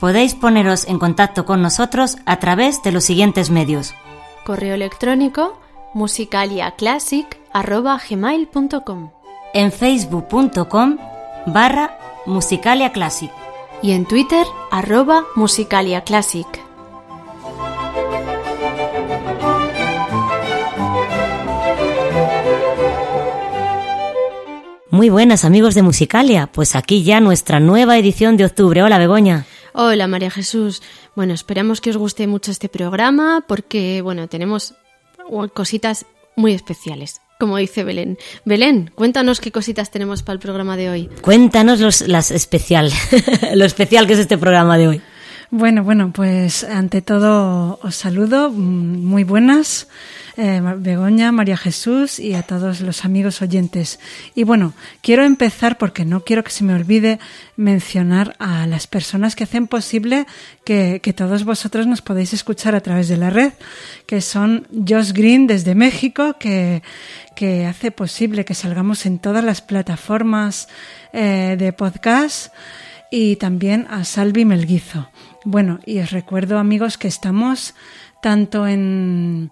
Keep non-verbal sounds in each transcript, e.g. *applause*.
Podéis poneros en contacto con nosotros a través de los siguientes medios. Correo electrónico musicaliaclassic.gmail.com En facebook.com barra Musicalia Classic. y en Twitter arroba musicaliaclassic. Muy buenas amigos de Musicalia, pues aquí ya nuestra nueva edición de octubre. Hola Begoña. Hola María Jesús. Bueno, esperamos que os guste mucho este programa porque, bueno, tenemos cositas muy especiales, como dice Belén. Belén, cuéntanos qué cositas tenemos para el programa de hoy. Cuéntanos los, las especial, *laughs* lo especial que es este programa de hoy. Bueno, bueno, pues ante todo os saludo, mm, muy buenas, eh, Begoña, María Jesús y a todos los amigos oyentes. Y bueno, quiero empezar porque no quiero que se me olvide mencionar a las personas que hacen posible que, todos vosotros nos podáis escuchar a través de la red, que son Josh Green desde México, que, que hace posible que salgamos en todas las plataformas eh, de podcast y también a Salvi Melguizo. Bueno, y os recuerdo, amigos, que estamos tanto en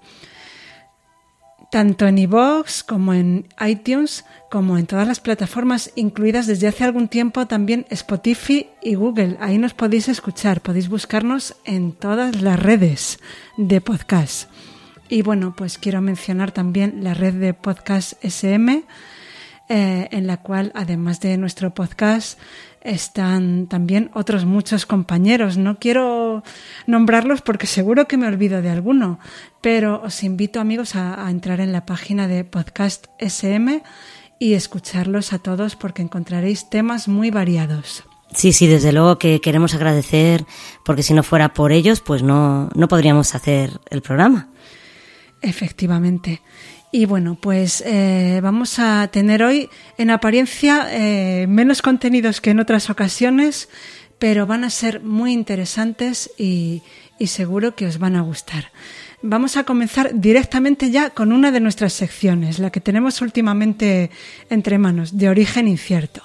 tanto en iVoox como en iTunes, como en todas las plataformas, incluidas desde hace algún tiempo también Spotify y Google. Ahí nos podéis escuchar, podéis buscarnos en todas las redes de podcast. Y bueno, pues quiero mencionar también la red de podcast SM, eh, en la cual, además de nuestro podcast, están también otros muchos compañeros. No quiero nombrarlos porque seguro que me olvido de alguno, pero os invito amigos a, a entrar en la página de Podcast SM y escucharlos a todos porque encontraréis temas muy variados. Sí, sí, desde luego que queremos agradecer, porque si no fuera por ellos, pues no, no podríamos hacer el programa. Efectivamente. Y bueno, pues eh, vamos a tener hoy en apariencia eh, menos contenidos que en otras ocasiones, pero van a ser muy interesantes y, y seguro que os van a gustar. Vamos a comenzar directamente ya con una de nuestras secciones, la que tenemos últimamente entre manos, de origen incierto.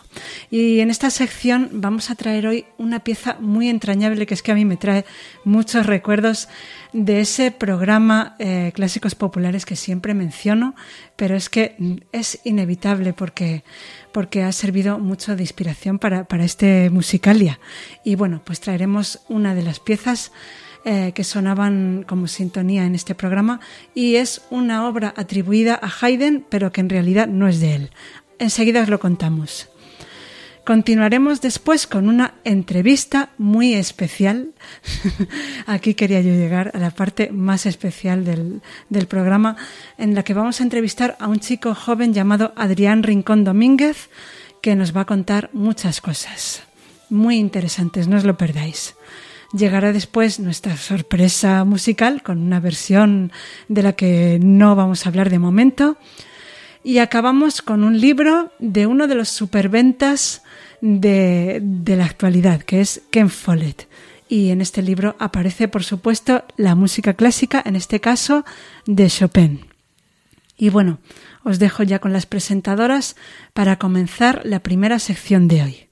Y en esta sección vamos a traer hoy una pieza muy entrañable que es que a mí me trae muchos recuerdos de ese programa eh, Clásicos Populares que siempre menciono, pero es que es inevitable porque, porque ha servido mucho de inspiración para, para este musicalia. Y bueno, pues traeremos una de las piezas eh, que sonaban como sintonía en este programa y es una obra atribuida a Haydn, pero que en realidad no es de él. Enseguida os lo contamos. Continuaremos después con una entrevista muy especial. *laughs* Aquí quería yo llegar a la parte más especial del, del, programa, en la que vamos a entrevistar a un chico joven llamado Adrián Rincón Domínguez, que nos va a contar muchas cosas muy interesantes, no os lo perdáis. Llegará después nuestra sorpresa musical con una versión de la que no vamos a hablar de momento. Y acabamos con un libro de uno de los superventas de, de la actualidad, que es Ken Follett. Y en este libro aparece, por supuesto, la música clásica, en este caso de Chopin. Y bueno, os dejo ya con las presentadoras para comenzar la primera sección de hoy.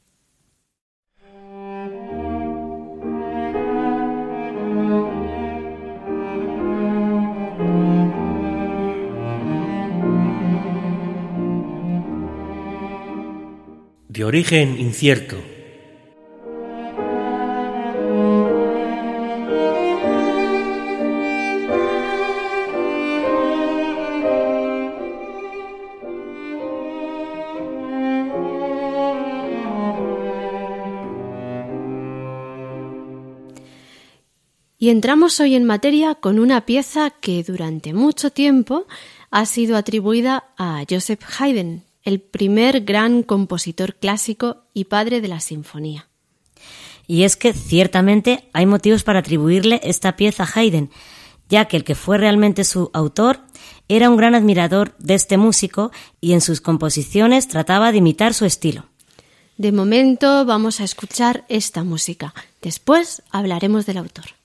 De origen incierto. Y entramos hoy en materia con una pieza que durante mucho tiempo ha sido atribuida a Joseph Haydn, el primer gran compositor clásico y padre de la sinfonía. Y es que ciertamente hay motivos para atribuirle esta pieza a Haydn, ya que el que fue realmente su autor era un gran admirador de este músico y en sus composiciones trataba de imitar su estilo. De momento vamos a escuchar esta música. Después hablaremos del autor.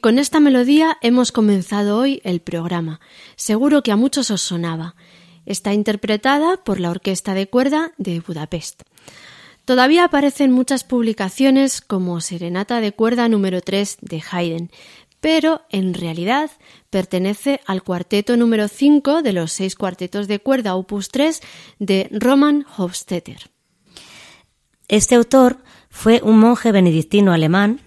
Y con esta melodía hemos comenzado hoy el programa. Seguro que a muchos os sonaba. Está interpretada por la Orquesta de Cuerda de Budapest. Todavía aparecen muchas publicaciones como Serenata de Cuerda número 3 de Haydn, pero en realidad pertenece al cuarteto número 5 de los seis cuartetos de cuerda opus 3 de Roman Hofstetter. Este autor fue un monje benedictino alemán,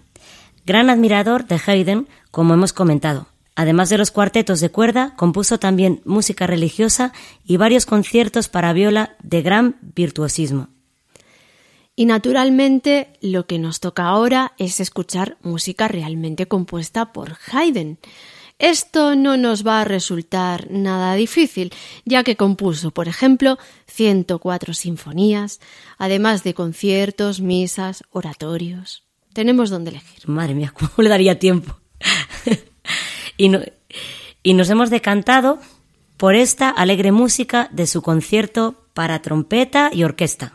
gran admirador de Haydn, como hemos comentado. Además de los cuartetos de cuerda, compuso también música religiosa y varios conciertos para viola de gran virtuosismo. Y naturalmente lo que nos toca ahora es escuchar música realmente compuesta por Haydn. Esto no nos va a resultar nada difícil, ya que compuso, por ejemplo, 104 sinfonías, además de conciertos, misas, oratorios. Tenemos donde elegir. Madre mía, *laughs* ¿cómo le daría tiempo? *laughs* y, y nos hemos decantado por esta alegre música de su concierto para trompeta y orquesta.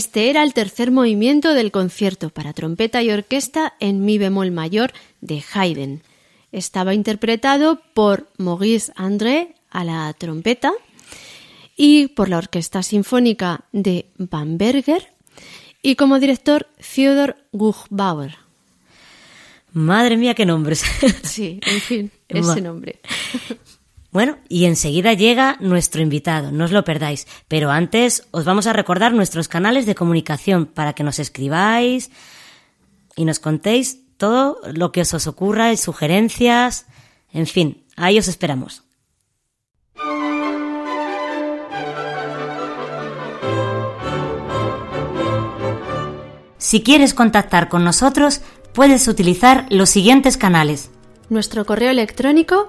Este era el tercer movimiento del concierto para trompeta y orquesta en mi bemol mayor de Haydn. Estaba interpretado por Maurice André a la trompeta y por la Orquesta Sinfónica de Bamberger y como director Theodor Guchbauer. Madre mía, qué nombres. Sí, en fin, *laughs* ese nombre. Bueno, y enseguida llega nuestro invitado, no os lo perdáis. Pero antes os vamos a recordar nuestros canales de comunicación para que nos escribáis y nos contéis todo lo que os, os ocurra, sugerencias, en fin, ahí os esperamos. Si quieres contactar con nosotros, puedes utilizar los siguientes canales. Nuestro correo electrónico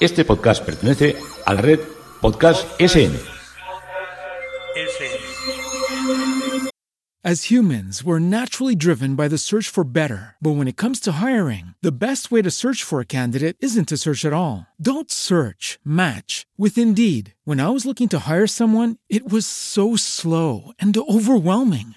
Este podcast pertenece a la red Podcast SN. As humans, we're naturally driven by the search for better. But when it comes to hiring, the best way to search for a candidate isn't to search at all. Don't search, match with Indeed. When I was looking to hire someone, it was so slow and overwhelming.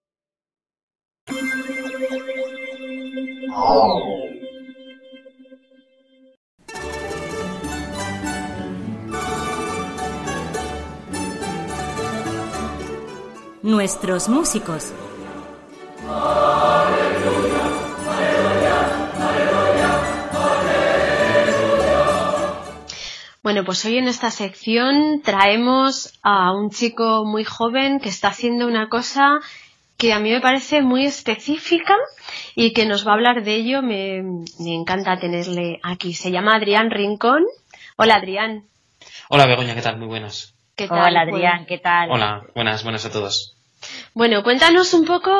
Nuestros músicos. Bueno, pues hoy en esta sección traemos a un chico muy joven que está haciendo una cosa que a mí me parece muy específica y que nos va a hablar de ello. Me, me encanta tenerle aquí. Se llama Adrián Rincón. Hola, Adrián. Hola Begoña, ¿qué tal? Muy buenas. ¿Qué tal? Hola Adrián, ¿qué tal? Hola, buenas, buenas a todos. Bueno, cuéntanos un poco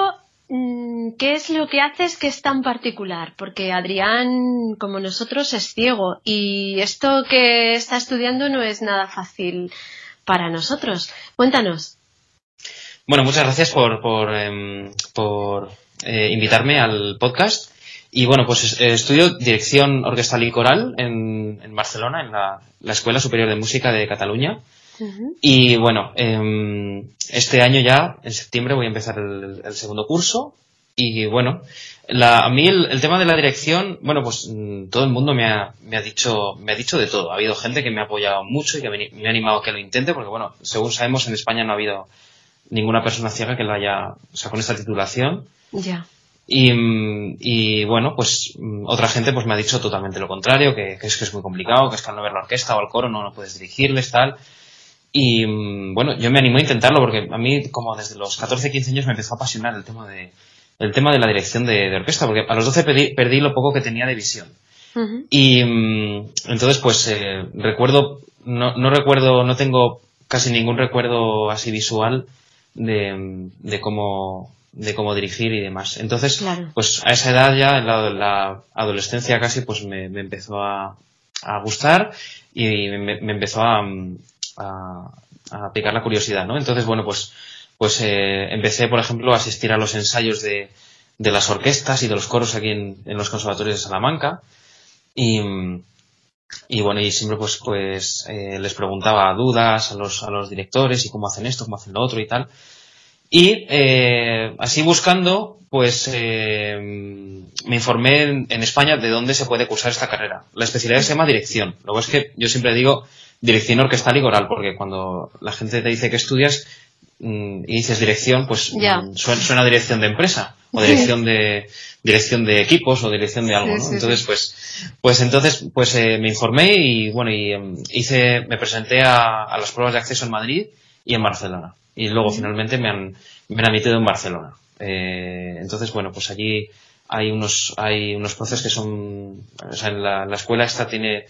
mm, qué es lo que haces que es tan particular, porque Adrián, como nosotros, es ciego y esto que está estudiando no es nada fácil para nosotros. Cuéntanos. Bueno, muchas gracias por, por, em, por eh, invitarme al podcast. Y bueno, pues es- eh, estudio dirección orquestal y coral en, en Barcelona, en la, la Escuela Superior de Música de Cataluña. Y bueno, em, este año ya, en septiembre, voy a empezar el, el segundo curso. Y bueno, la, a mí el, el tema de la dirección, bueno, pues mm, todo el mundo me ha, me ha dicho, me ha dicho de todo. Ha habido gente que me ha apoyado mucho y que me, me ha animado a que lo intente, porque bueno, según sabemos en España no ha habido ninguna persona ciega que lo haya, o sea, con esta titulación. Ya. Y, y bueno, pues mm, otra gente pues me ha dicho totalmente lo contrario, que, que es que es muy complicado, que es que al no ver la orquesta o al coro no, no puedes dirigirles, tal. Y mm, bueno, yo me animé a intentarlo porque a mí como desde los 14, 15 años me empezó a apasionar el tema de, el tema de la dirección de, de orquesta, porque a los 12 perdí, perdí lo poco que tenía de visión. Y mm, entonces, pues eh, recuerdo, no, no recuerdo, no tengo casi ningún recuerdo así visual de, de cómo de cómo dirigir y demás. Entonces, pues a esa edad ya, en la, adolescencia casi, pues me, empezó a, a, gustar y me, empezó a, a, a, picar la curiosidad, ¿no? Entonces, bueno, pues, pues eh, empecé, por ejemplo, a asistir a los ensayos de, de las orquestas y de los coros aquí en, en los conservatorios de Salamanca y, y bueno, y siempre pues, pues eh, les preguntaba dudas a los, a los directores y cómo hacen esto, cómo hacen lo otro y tal. Y eh, así buscando, pues eh, me informé en, España de dónde se puede cursar esta carrera. La especialidad se llama dirección. Luego es que yo siempre digo dirección orquestal y coral, porque cuando la gente te dice que estudias mm, y dices dirección, pues mm, suena, suena, dirección de empresa o dirección de *laughs* dirección de equipos o dirección de algo, ¿no? entonces, pues, pues entonces, pues eh, me informé y bueno, y em, hice, me presenté a, a, las pruebas de acceso en Madrid y en Barcelona. Y luego finalmente me han, me han admitido en Barcelona. Eh, entonces, bueno, pues allí hay unos, hay unos profes que son, o sea, en la, la escuela esta tiene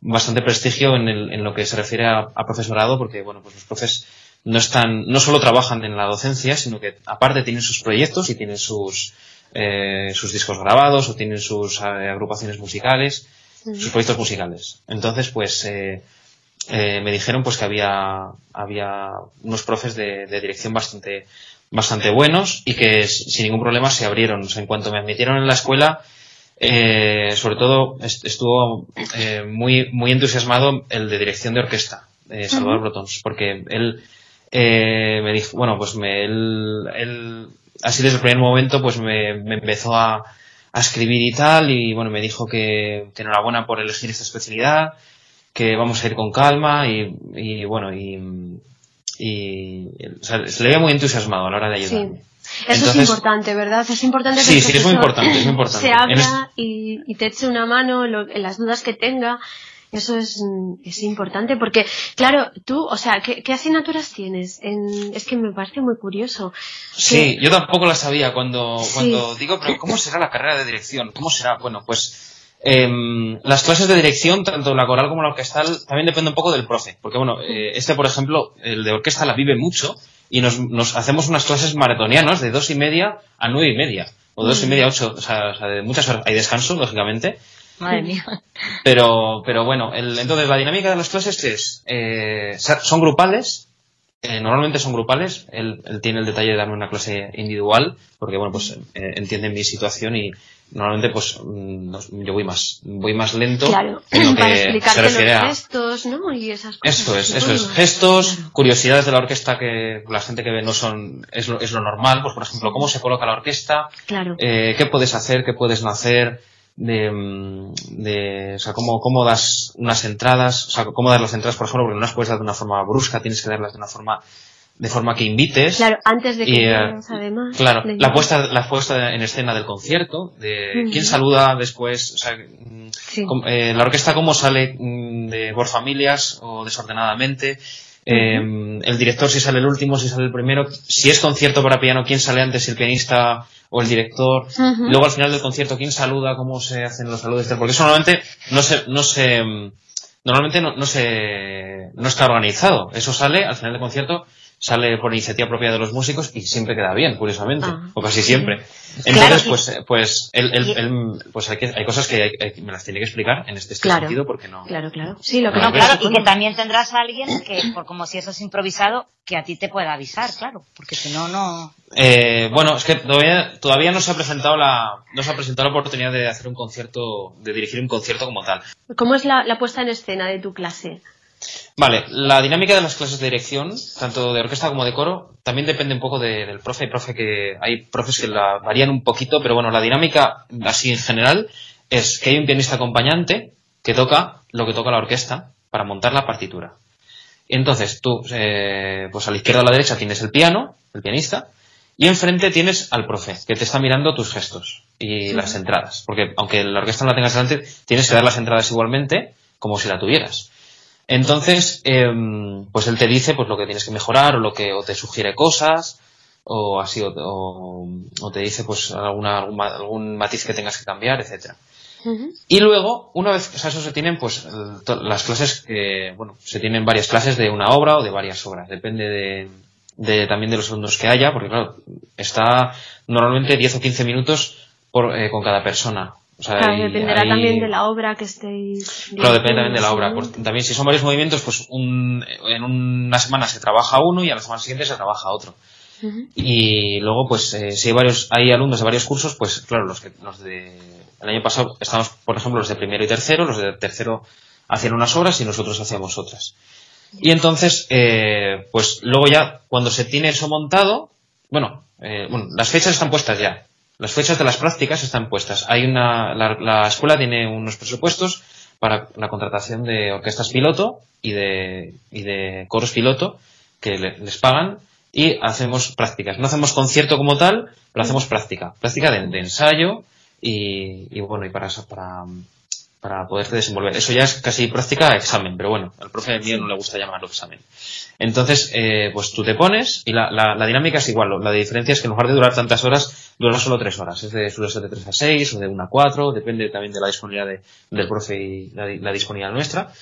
bastante prestigio en, el, en lo que se refiere a, a, profesorado, porque, bueno, pues los profes no están, no solo trabajan en la docencia, sino que aparte tienen sus proyectos y tienen sus, eh, sus discos grabados o tienen sus eh, agrupaciones musicales, sus proyectos musicales. Entonces, pues, eh, eh, me dijeron pues que había, había unos profes de, de, dirección bastante, bastante buenos y que sin ningún problema se abrieron. O sea, en cuanto me admitieron en la escuela, eh, sobre todo estuvo eh, muy, muy entusiasmado el de dirección de orquesta, eh, Salvador Brotons, porque él me dijo, bueno, pues me, él, él así desde el primer momento pues me, me empezó a, a, escribir y tal y bueno me dijo que, que, enhorabuena por elegir esta especialidad que vamos a ir con calma y, y bueno y, y o sea, se le veía muy entusiasmado a la hora de ayudarme. Sí. Eso es importante, ¿verdad? Es importante que sí, sí, es muy importante, es muy importante. se abra y, y, te eche una mano en las dudas que tenga eso es, es importante porque, claro, tú, o sea, ¿qué, qué asignaturas tienes? En, es que me parece muy curioso. Sí, yo tampoco la sabía cuando, cuando digo, pero ¿cómo será la carrera de dirección? ¿Cómo será? Bueno, pues eh, las clases de dirección, tanto la coral como la orquestal, también depende un poco del profe. Porque, bueno, eh, este, por ejemplo, el de orquesta la vive mucho y nos, nos hacemos unas clases maratonianas de dos y media a nueve y media. O dos y media a ocho, o sea, o sea de muchas horas. Hay descanso, lógicamente Madre mía. Pero, pero bueno, el, entonces la dinámica de las clases es, eh, son grupales, eh, normalmente son grupales, él, él, tiene el detalle de darme una clase individual, porque bueno, pues eh, entiende mi situación y normalmente pues mm, yo voy más, voy más lento claro, en lo *clears throat* para que explicarte se refiere los a... gestos, ¿no? Y esas cosas. Eso es, eso es. Gestos, curiosidades de la orquesta que la gente que ve no son, es lo, es lo normal, pues por ejemplo, cómo se coloca la orquesta, claro. eh, qué puedes hacer, qué puedes no hacer, de, de o sea, cómo, cómo das unas entradas, o sea, cómo dar las entradas, por ejemplo, porque no las puedes dar de una forma brusca, tienes que darlas de una forma de forma que invites. Claro, antes de que y, veas, además. Claro, la puesta, la puesta en escena del concierto, de quién saluda después, o sea, sí. eh, la orquesta cómo sale de por familias o desordenadamente, eh, el director si sale el último, si sale el primero, si es concierto para piano, quién sale antes, el pianista o el director, luego al final del concierto quién saluda, cómo se hacen los saludos, porque eso normalmente no se, no se, normalmente no, no se, no está organizado, eso sale al final del concierto sale por iniciativa propia de los músicos y siempre queda bien, curiosamente, Ah, o casi siempre. Entonces, Claro, pues, eh, pues, él, él- y- él- pues hay, que, hay cosas que hay- hay- me las tiene que explicar en este, este Claro. sentido porque no. Claro, claro. Sí, lo que Bueno, no Claro, y que también tendrás a alguien que, por como si eso es improvisado, que a ti te pueda avisar, claro, porque si no, no. Eh, bueno, es que todavía, todavía no se ha presentado la, no se ha presentado la oportunidad de hacer un concierto, de dirigir un concierto como tal. ¿Cómo es la, la puesta en escena de tu clase? Vale, la dinámica de las clases de dirección, tanto de orquesta como de coro, también depende un poco de- del profe. Hay profe que, hay profes que la varían un poquito, pero bueno, la dinámica así en general es que hay un pianista acompañante que toca lo que toca la orquesta para montar la partitura. Entonces tú, eh, pues a la izquierda o a la derecha tienes el piano, el pianista, y enfrente tienes al profe, que te está mirando tus gestos y las entradas. Porque aunque la orquesta no la tengas delante, tienes que dar las entradas igualmente como si la tuvieras. Entonces, em, pues él te dice pues lo que tienes que mejorar o lo que o te sugiere cosas o así o, o- o te dice pues alguna, algún, algún matiz que tengas que cambiar, etcétera. Y luego, una vez que eso se tienen, pues las clases, que, bueno, se tienen varias clases de una obra o de varias obras, depende de, de también de los alumnos que haya, porque claro, está normalmente 10 o 15 minutos por, eh, con cada persona. O sea, dependerá también de la obra que estéis. Claro, depende también de la obra. también si son varios movimientos, pues un, en una semana se trabaja uno y a la semana siguiente se trabaja otro. Y luego, pues, eh, si hay varios, hay alumnos de varios cursos, pues, claro, los que, los de, el año pasado estamos, por ejemplo, los de primero y tercero, los de tercero hacían unas obras y nosotros hacíamos otras. Y entonces, eh, pues luego ya, cuando se tiene eso montado, bueno, eh, bueno, las fechas están puestas ya. Las fechas de las prácticas están puestas. Hay una, la, escuela tiene unos presupuestos para la contratación de orquestas piloto y de, y de coros piloto que les pagan y hacemos prácticas. No hacemos concierto como tal, pero hacemos práctica. Práctica de, ensayo y, y, bueno, y para, para, para poderte desenvolver. Eso ya es casi práctica examen, pero bueno, al profe mío no le gusta llamarlo examen. Entonces, eh, pues tú te pones y la, la, dinámica es igual. La diferencia es que en lugar de durar tantas horas, dura solo tres horas. Es de, suele ser de 3 a 6 o de 1 a 4, depende también de la disponibilidad del profe y la, disponibilidad nuestra.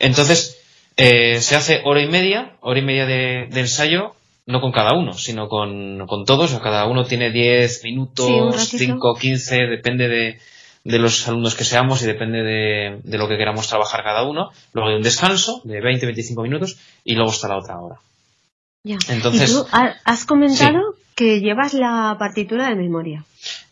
Entonces, eh, se hace hora y media, hora y media de, de ensayo, no con cada uno, sino con, con todos. O cada uno tiene 10 minutos, 5, 15, depende de, de los alumnos que seamos y depende de, de, lo que queramos trabajar cada uno. Luego hay un descanso de 20-25 minutos y luego está la otra hora. Ya. Entonces, ¿Y tú has comentado que llevas la partitura de memoria.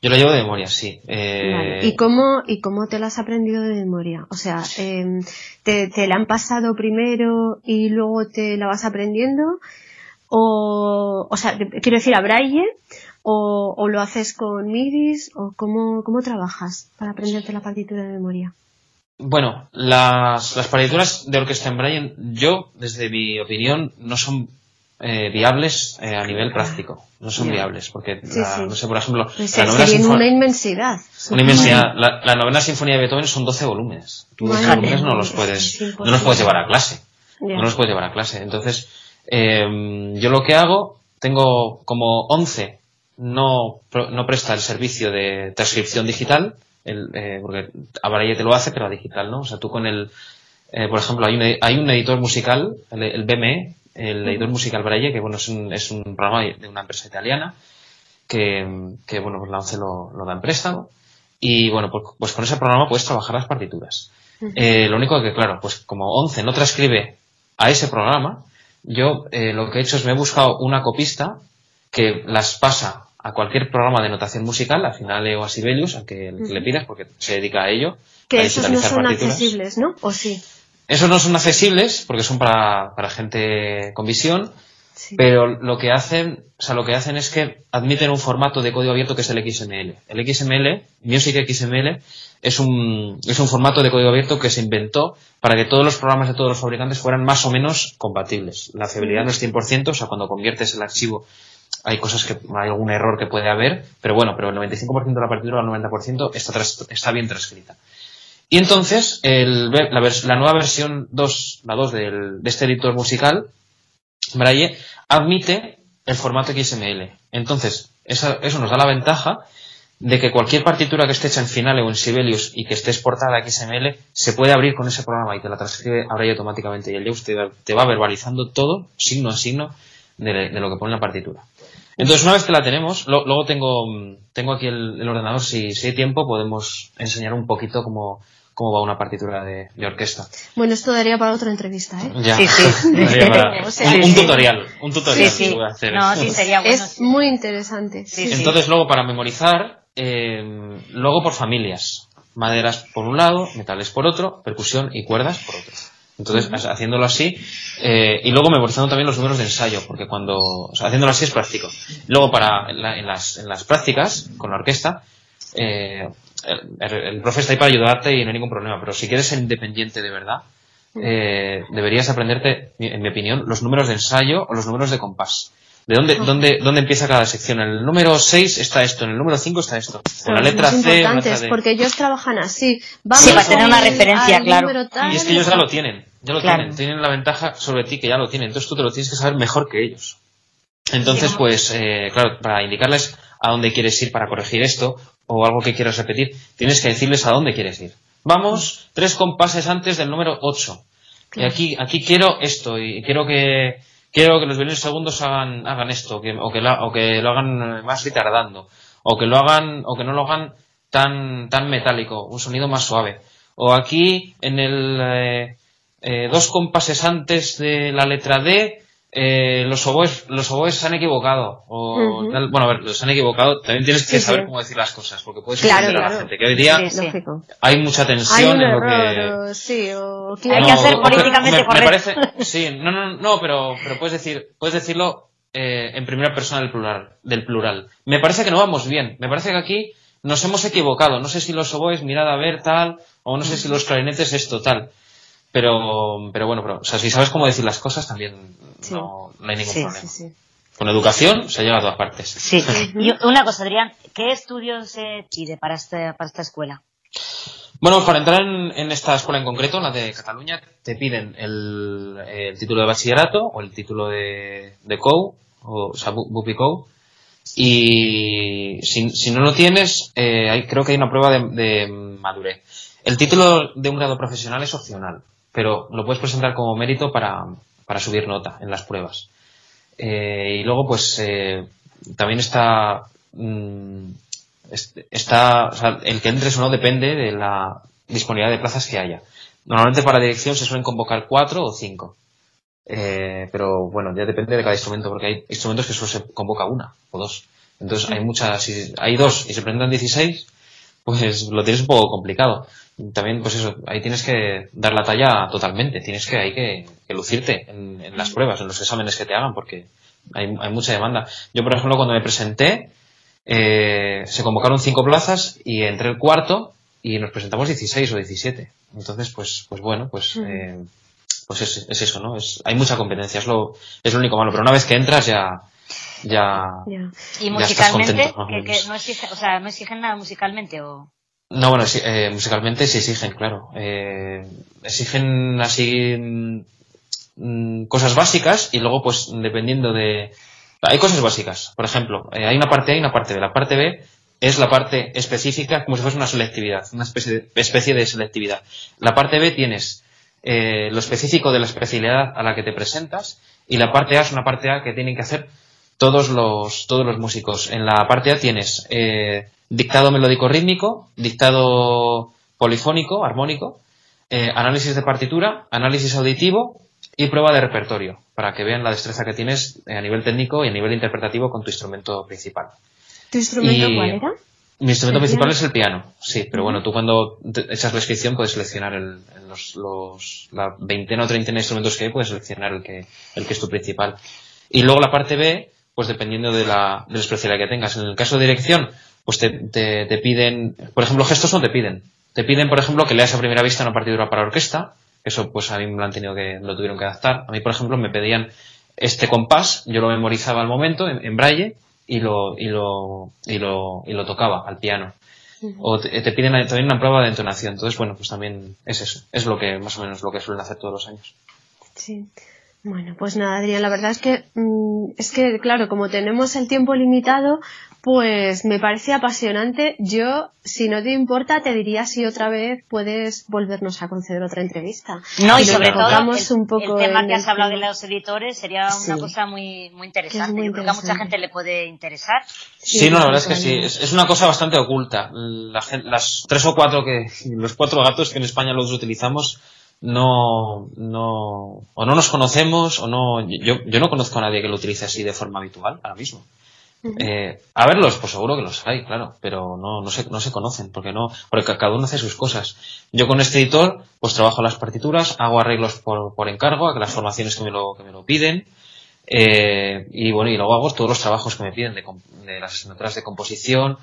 Yo la llevo de memoria, sí. Eh... ¿Y, cómo, ¿Y cómo te la has aprendido de memoria? O sea, eh, te, ¿te la han pasado primero y luego te la vas aprendiendo? O, o sea, quiero decir, a braille o, lo haces con MIDIs o cómo, cómo trabajas para aprenderte la partitura de memoria? Bueno, las, las partituras de orquesta en braille, yo, desde mi opinión, no son eh, viables eh, a nivel práctico. No son viables, porque, no sé, por ejemplo, pues la novena una inmensidad. Una inmensidad. La, novena sinfonía de Beethoven son 12 volúmenes. Tú 12 volúmenes no los puedes, no los puedes llevar a clase. No los puedes llevar a clase. Entonces, eh, yo lo que hago, tengo como 11 no, no presta el servicio de transcripción digital, el, eh, porque te lo hace, pero a digital, ¿no? O sea, tú con el, eh, por ejemplo, hay un, hay un editor musical, el, BME, el editor musical Braille, que bueno, es un, es un programa de una empresa italiana, que, que bueno, pues la ONCE lo, lo da en préstamo, y bueno, pues, pues, con ese programa puedes trabajar las partituras. eh, lo único que, claro, pues como ONCE no transcribe a ese programa, yo eh, lo que he hecho es me he buscado una copista que las pasa a cualquier programa de notación musical, a Finale o a Sibelius, al que, le pidas, porque se dedica a ello. Que esos no son accesibles, ¿no? ¿O sí? Esos no son accesibles porque son para, para gente con visión, pero lo que hacen, o sea, lo que hacen es que admiten un formato de código abierto que es el XML. El XML, Music XML, es un, es un formato de código abierto que se inventó para que todos los programas de todos los fabricantes fueran más o menos compatibles. La fiabilidad no es 100%, o sea, cuando conviertes el archivo hay cosas que hay algún error que puede haber, pero bueno, pero el 95% de la partitura, el 90% está, está bien transcrita. Y entonces, la, nueva versión 2, la 2 del, de este editor musical, Braille, admite el formato XML. Entonces, eso, eso nos da la ventaja de que cualquier partitura que esté hecha en Finale o en Sibelius y que esté exportada a XML se puede abrir con ese programa y te la transcribe a Braille automáticamente y el Deus te, te va verbalizando todo, signo a signo, de, de, lo que pone la partitura. Entonces, una vez que la tenemos, luego tengo, tengo aquí el, ordenador, si, si, hay tiempo, podemos enseñar un poquito cómo, cómo va una partitura de, orquesta. Bueno, esto daría para otra entrevista, ¿eh? Ya. Sí, sí. *laughs* un, tutorial, un tutorial sí, voy a hacer. No, sí, sería bueno. Es muy interesante. Entonces, luego para memorizar, eh, luego por familias. Maderas por un lado, metales por otro, percusión y cuerdas por otro. Entonces, haciéndolo así, eh, y luego memorizando también los números de ensayo, porque cuando, o sea, haciéndolo así es práctico. Luego, para, en, las, en las prácticas, con la orquesta, eh, el, el, profe está ahí para ayudarte y no hay ningún problema, pero si quieres ser independiente de verdad, eh, deberías aprenderte, en mi opinión, los números de ensayo o los números de compás. ¿De dónde, dónde, dónde empieza cada sección? En el número 6 está esto, en el número 5 está esto. Con la letra C. Importantes, porque ellos trabajan así. Vamos sí, para tener una referencia, claro. y es que ellos ya lo tienen. Ya lo tienen. Tienen la ventaja sobre ti que ya lo tienen. Entonces tú te lo tienes que saber mejor que ellos. Entonces, pues, eh, claro, para indicarles a dónde quieres ir para corregir esto, o algo que quieras repetir, tienes que decirles a dónde quieres ir. Vamos tres compases antes del número 8. Y aquí, aquí quiero esto y quiero que, quiero que los violines segundos hagan, hagan esto, que, o, que o que lo hagan más retardando, o que lo hagan, o que no lo hagan tan, tan metálico, un sonido más suave. O aquí, en el, eh, eh, dos compases antes de la letra D, eh, los oboes los oboes se han equivocado o bueno a ver los han equivocado también tienes que saber cómo decir las cosas porque puedes claro, a la gente que hoy día hay mucha tensión en lo que sí o hay que hacer políticamente correcto me parece sí no no no pero pero puedes decir puedes decirlo eh, en primera persona del plural del plural. Me parece que no vamos bien me parece que aquí nos hemos equivocado. No sé si los oboes mirad a ver tal o no sé si los clarinetes esto tal pero, pero bueno, pero, o sea, si sabes cómo decir las cosas también no, no, hay ningún problema. Con educación se llega a todas partes. Sí. y una cosa, Adrián, ¿qué estudios se pide para, este, para esta escuela? Bueno, para entrar en, esta escuela en concreto, la de Cataluña, te piden el, el título de bachillerato o el título de, de COU, o, sea, BUPI COU. Y si, si, no lo tienes, eh, hay, creo que hay una prueba de, de madurez. El título de un grado profesional es opcional pero lo puedes presentar como mérito para, para subir nota en las pruebas. Eh, y luego, pues, eh, también está, mm, está o sea, el que entres o no depende de la disponibilidad de plazas que haya. Normalmente para dirección se suelen convocar cuatro o cinco. Eh, pero bueno, ya depende de cada instrumento, porque hay instrumentos que solo se convoca una o dos. Entonces hay muchas, si hay dos y se presentan 16, pues lo tienes un poco complicado también, pues eso, ahí tienes que dar la talla totalmente, tienes que, hay que, lucirte en, las pruebas, en los exámenes que te hagan, porque hay, mucha demanda. Yo, por ejemplo, cuando me presenté, eh, se convocaron cinco plazas y entré el cuarto y nos presentamos 16 o 17. Entonces, pues, pues bueno, pues, eh, pues es, es, eso, ¿no? Es, hay mucha competencia, es lo, es lo único malo, pero una vez que entras ya, ya, y musicalmente que, no exigen, o sea no exigen nada musicalmente o no, bueno, eh, musicalmente sí exigen, claro. Eh, exigen así mm, cosas básicas y luego, pues, dependiendo de... Hay cosas básicas. Por ejemplo, eh, hay una parte A y una parte B. La parte B es la parte específica como si fuese una selectividad, una especie de, especie de selectividad. La parte B tienes lo específico de la especialidad a la que te presentas y la parte A es una parte A que tienen que hacer todos los, todos los músicos. En la parte A tienes dictado melódico rítmico, dictado polifónico, armónico, eh, análisis de partitura, análisis auditivo y prueba de repertorio, para que vean la destreza que tienes a nivel técnico y a nivel interpretativo con tu instrumento principal. ¿Tu instrumento cuál era? Mi instrumento principal es el piano, sí, pero bueno, tú cuando echas la inscripción puedes seleccionar el, los, los, la veintena o treintena de instrumentos que hay, puedes seleccionar el que, el que es tu principal. Y luego la parte B, pues dependiendo de la, de la especialidad que tengas. En el caso de dirección, pues te, te, piden, por ejemplo, gestos no te piden. Te piden, por ejemplo, que leas a primera vista una partitura para orquesta. Eso, pues a mí me lo han tenido que, lo tuvieron que adaptar. A mí, por ejemplo, me pedían este compás, yo lo memorizaba al momento en, braille y lo, y lo, y lo, y lo tocaba al piano. O te, piden también una prueba de entonación. Entonces, bueno, pues también es eso. Es lo que, más o menos, lo que suelen hacer todos los años. Sí. Bueno, pues nada, Adrián, la verdad es que, mm, es que, claro, como tenemos el tiempo limitado, pues me parece apasionante. Yo, si no te importa, te diría si otra vez puedes volvernos a conceder otra entrevista. No, y, sobre todo el, un poco el tema que has hablado de los editores sería una cosa muy, muy interesante. Yo creo que a mucha gente le puede interesar. Sí, no, la verdad es que sí. Es, una cosa bastante oculta. las tres o cuatro que, *laughs* los cuatro gatos que en España los utilizamos, no, no, o no nos conocemos, o no, yo, yo no conozco a nadie que lo utilice así de forma habitual ahora mismo. Eh, a verlos, pues seguro que los hay, claro, pero no, no, se, no se conocen, porque no, porque cada uno hace sus cosas. Yo con este editor, pues trabajo las partituras, hago arreglos por, por encargo, a las formaciones que me lo, que me lo piden, eh, y bueno, y luego hago todos los trabajos que me piden de, de las asignaturas de composición,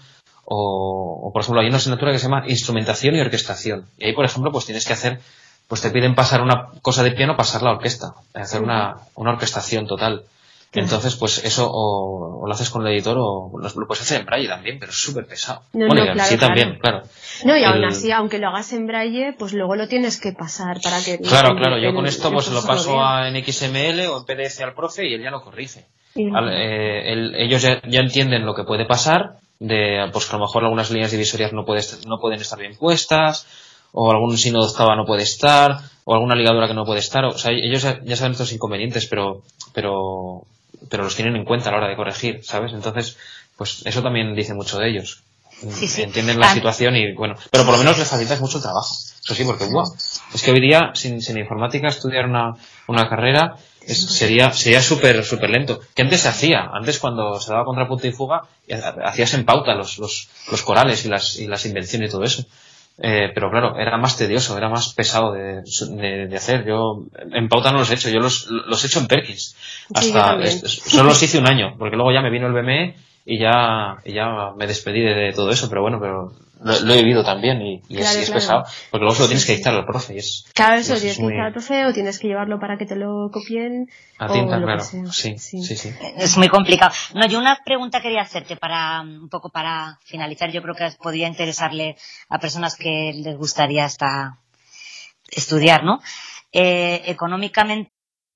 o, o, por ejemplo hay una asignatura que se llama instrumentación y orquestación. Y ahí, por ejemplo, pues tienes que hacer, pues te piden pasar una cosa de piano, pasar la orquesta, hacer una, una orquestación total. Entonces, pues eso o, lo haces con el editor o lo, puedes hacer en braille también, pero es súper pesado. No, bueno, no, sí también, claro. No, y aún así, aunque lo hagas en braille, pues luego lo tienes que pasar para que... Claro, claro, yo con esto pues lo paso en XML o en PDF al profe y él ya lo corrige. Eh, ellos ya, entienden lo que puede pasar de pues que a lo mejor algunas líneas divisorias no, no pueden estar bien puestas, o algún signo de octava no puede estar, o alguna ligadura que no puede estar. O sea, ellos ya, saben estos inconvenientes, pero, pero, pero los tienen en cuenta a la hora de corregir, ¿sabes? Entonces, pues eso también dice mucho de ellos. Entienden la ah. situación y bueno, pero por lo menos les facilitas mucho el trabajo. Eso sí, porque wow, es que hoy día sin, sin informática estudiar una, una carrera sería sería súper súper lento. Que antes se hacía, antes cuando se daba contra punto y fuga, hacías en pauta los, los, los corales y las, y las invenciones y todo eso. Eh, pero claro, era más tedioso, era más pesado de, de, hacer. Yo en pauta no los he hecho, yo los, los he hecho en Perkins. Hasta, solo los hice un año, porque luego ya me vino el BME y ya, ya me despedí de, todo eso, pero bueno, pero lo, he vivido también y, es, pesado, porque luego se lo tienes que dictar al profe. Y es, claro, eso, tienes que dictar al profe o tienes que llevarlo para que te lo copien. A tinta, claro. Sí, sí, sí, Es muy complicado. No, yo una pregunta quería hacerte para, un poco para finalizar. Yo creo que podría interesarle a personas que les gustaría hasta estudiar, ¿no? Eh, económicamente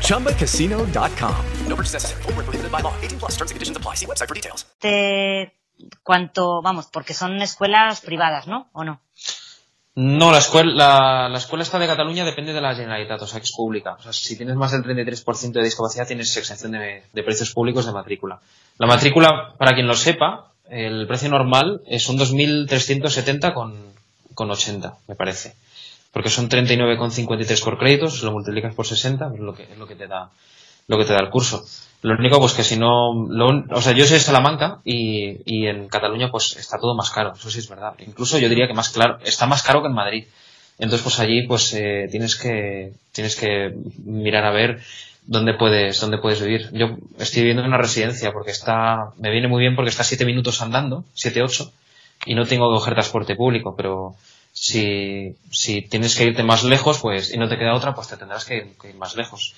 ChumbaCasino.com. No purchase necessary. Full prohibited by law. 18 plus terms and conditions apply. See website for details. De cuanto, vamos, porque son escuelas privadas, ¿no? ¿O no? No, la escuela, la, la, escuela está de Cataluña depende de la Generalitat, o sea que es pública. O sea, si tienes más del 33% de discapacidad tienes exención de, de, precios públicos de matrícula. La matrícula, para quien lo sepa, el precio normal es un 2.370 con, con 80, me parece. Porque son 39,53 por créditos, lo multiplicas por 60, es lo que, es lo que te da, lo que te da el curso. Lo único, pues que si no, lo, o sea, yo soy de Salamanca y, y en Cataluña pues está todo más caro, eso sí es verdad. Incluso yo diría que más claro, está más caro que en Madrid. Entonces pues allí pues eh, tienes que, tienes que mirar a ver dónde puedes, dónde puedes vivir. Yo estoy viviendo en una residencia porque está, me viene muy bien porque está siete minutos andando, siete, ocho, y no tengo que coger transporte público, pero si, si tienes que irte más lejos, pues, y no te queda otra, pues te tendrás que ir más lejos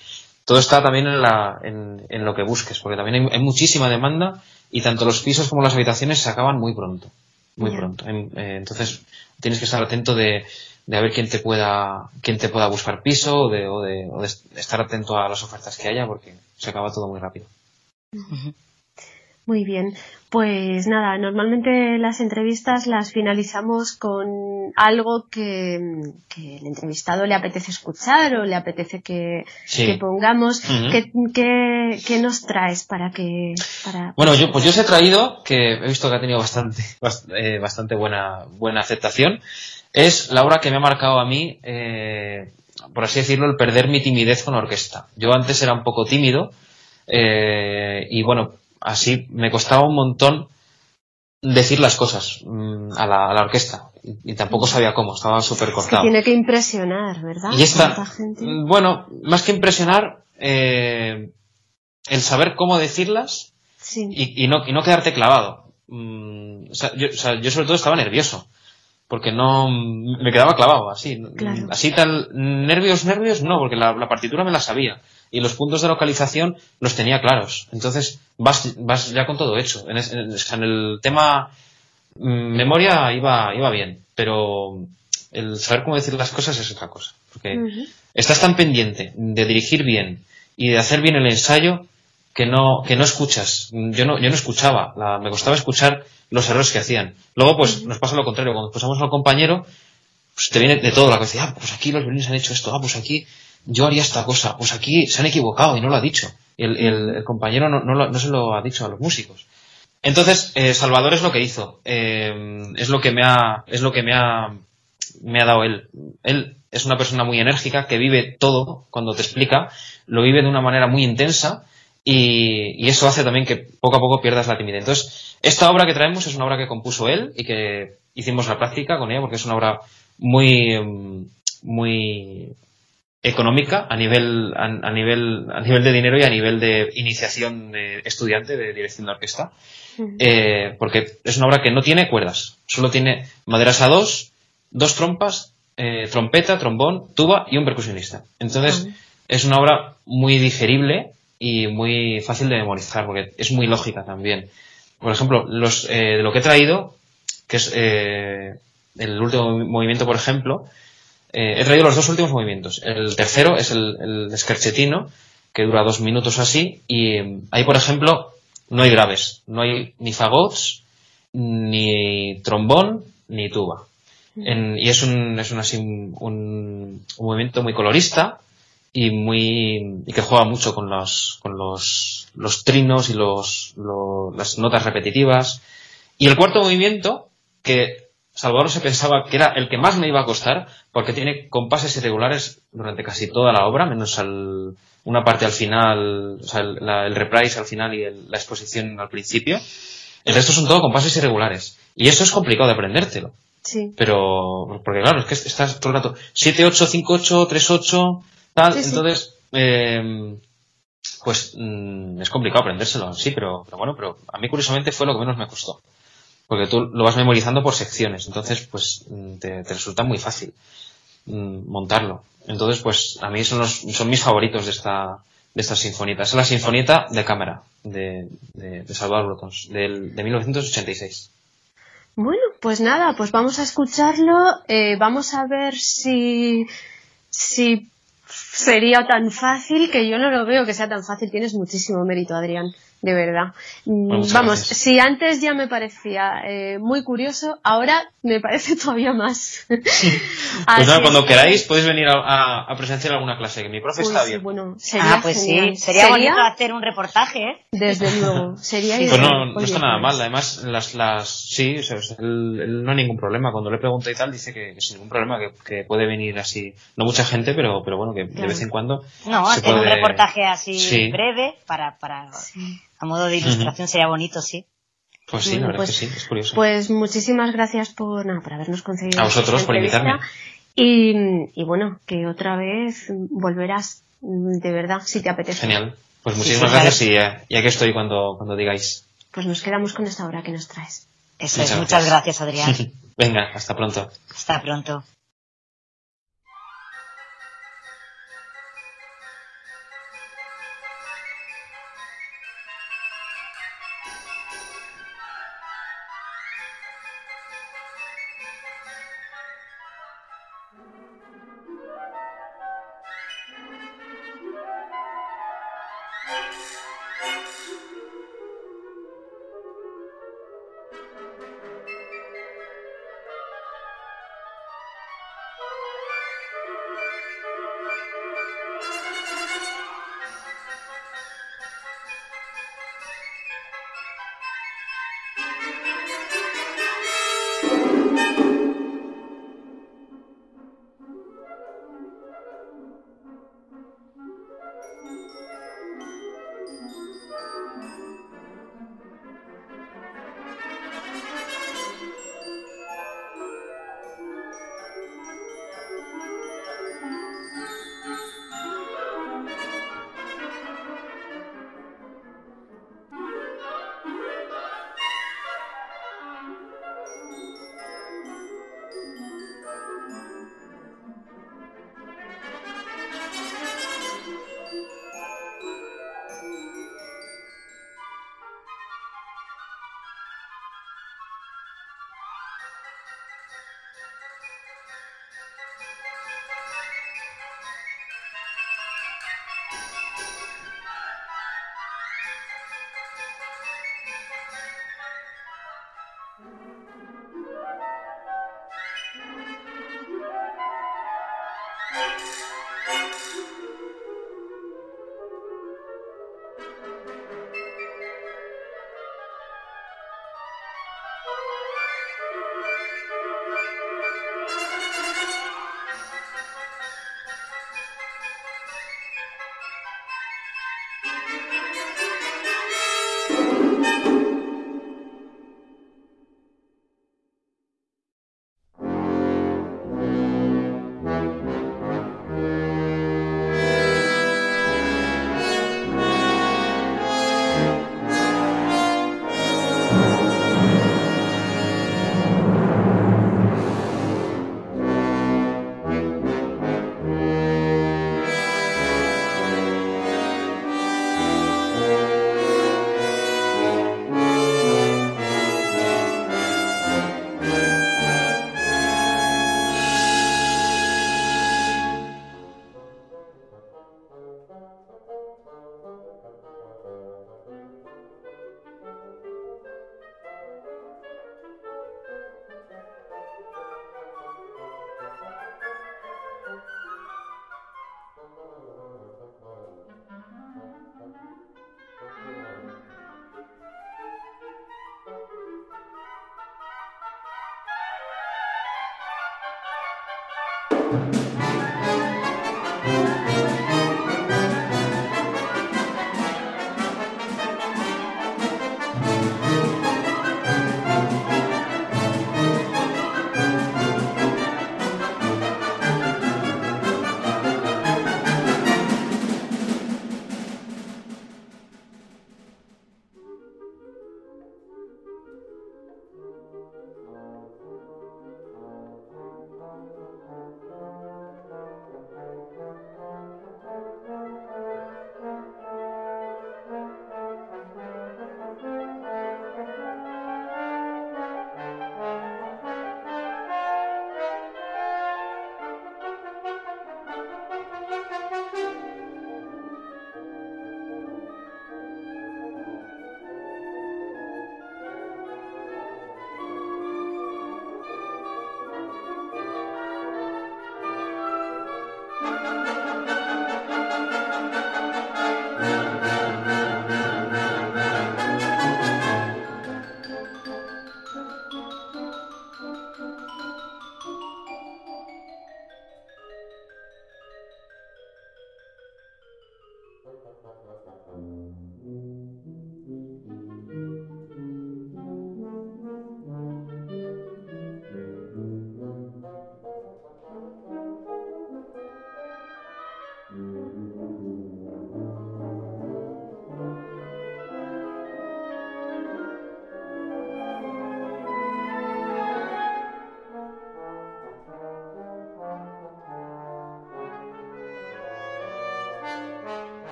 todo está también en, la, en, en lo que busques, porque también hay, muchísima demanda y tanto los pisos como las habitaciones se acaban muy pronto. Muy pronto. Eh, entonces tienes que estar atento de, de a ver quién te pueda, quién te pueda buscar piso o de, o de, o de estar atento a las ofertas que haya porque se acaba todo muy rápido. Muy bien. Pues nada, normalmente las entrevistas las finalizamos con algo que, el entrevistado le apetece escuchar o le apetece que, pongamos. ¿Qué, nos traes para que... Para, bueno, yo, pues yo os he traído, que he visto que ha tenido bastante, eh, bastante buena, buena aceptación, es la obra que me ha marcado a mí, eh, por así decirlo, el perder mi timidez con orquesta. Yo antes era un poco tímido, eh, y bueno, así me costaba un montón decir las cosas mm, a, la, orquesta. Y, tampoco sabía cómo, estaba súper cortado. tiene que impresionar, ¿verdad? Y esta, mm, bueno, más que impresionar, eh, el saber cómo decirlas y, no, y no quedarte clavado. Mm, yo, yo sobre todo estaba nervioso porque no me quedaba clavado así. Así tal nervios nervios no porque la, partitura me la sabía y los puntos de localización los tenía claros. Entonces vas, vas ya con todo hecho. En, el tema mm, memoria iba, iba bien, pero el saber cómo decir las cosas es otra cosa. Porque estás tan pendiente de dirigir bien y de hacer bien el ensayo que no, que no escuchas. Yo no, yo no escuchaba, la- me costaba escuchar los errores que hacían. Luego, pues, nos pasa lo contrario. Cuando escuchamos al compañero, pues te viene de todo la cabeza. Ah, pues aquí los violines han hecho esto. Ah, pues aquí yo haría esta cosa. Pues aquí se han equivocado y no lo ha dicho. El, el- compañero no, no, lo- no se lo ha dicho a los músicos. Entonces, eh, Salvador es lo que hizo. Eh, es lo que me ha, es lo que me ha, me ha dado él. Él es una persona muy enérgica que vive todo cuando te explica, lo vive de una manera muy intensa y, y eso hace también que poco a poco pierdas la timidez. Entonces, esta obra que traemos es una obra que compuso él y que hicimos la práctica con ella porque es una obra muy, muy económica a nivel, a, a nivel, a nivel de dinero y a nivel de iniciación de estudiante de dirección de orquesta. Eh, porque es una obra que no tiene cuerdas, solo tiene maderas a dos, dos trompas, eh, trompeta, trombón, tuba y un percusionista. Entonces, es una obra muy digerible y muy fácil de memorizar, porque es muy lógica también. Por ejemplo, los, eh, de lo que he traído, que es eh, el último movimiento, por ejemplo, eh, he traído los dos últimos movimientos. El tercero es el, el que dura dos minutos así, y eh, ahí, por ejemplo, no hay graves, no hay ni fagots, ni trombón, ni tuba. En- y es un, es un, así, un, un movimiento muy colorista y muy y que juega mucho con los con los, los trinos y los, lo- las notas repetitivas y el cuarto movimiento que Salvador se pensaba que era el que más me iba a costar porque tiene compases irregulares durante casi toda la obra menos al- una parte al final o sea el, la- el reprise al final y el- la exposición al principio el resto son todo compases irregulares y eso es complicado de aprendértelo Sí. pero porque claro es que estás todo el rato 7 8 5 8 3 8 tal Sí, sí. entonces eh, pues mm, es complicado aprendérselo sí pero, pero bueno pero a mí curiosamente fue lo que menos me costó porque tú lo vas memorizando por secciones entonces pues mm, te, resulta muy fácil mm, montarlo entonces pues a mí son los son mis favoritos de esta de sinfonietas es la sinfonieta de cámara de, de, de Salvador Brotons del, de 1986 Bueno, pues nada, pues vamos a escucharlo. eh, vamos a ver si, si sería tan fácil, que yo no lo veo que sea tan fácil. Tienes muchísimo mérito, Adrián, de verdad. Mm, muchas vamos, gracias. si antes ya me parecía eh, muy curioso, ahora me parece *laughs* todavía más. *laughs* Pues nada, cuando queráis podéis venir a, a- a presenciar alguna clase, que mi profe Uy, está sí, bien. bueno, sería Ah, pues genial. sí, sería bonito hacer un reportaje, ¿eh? Desde *laughs* luego, sería Pues ideal. no, está nada pues, mal. Además, las, las, sí, o sea, él, él no hay ningún problema. Cuando le pregunto y tal, dice que, que sin ningún problema, que, que puede venir así. No mucha gente, pero, pero bueno, que de vez en cuando. No, se hacer un reportaje así Sí. breve para, para a modo de ilustración sería bonito, sí. Pues sí, la verdad pues- que sí, es curioso. Pues muchísimas gracias por, nada, por habernos concedido A vosotros por entrevista. invitarme. Y, y bueno, que otra vez volverás, de verdad, si te apetece. Genial. Pues muchísimas sí, gracias y ya, aquí estoy cuando, cuando digáis. Pues nos quedamos con esta obra que nos traes. Eso Muchas es, muchas gracias. gracias, Adrián. *laughs* Venga, hasta pronto. Hasta pronto.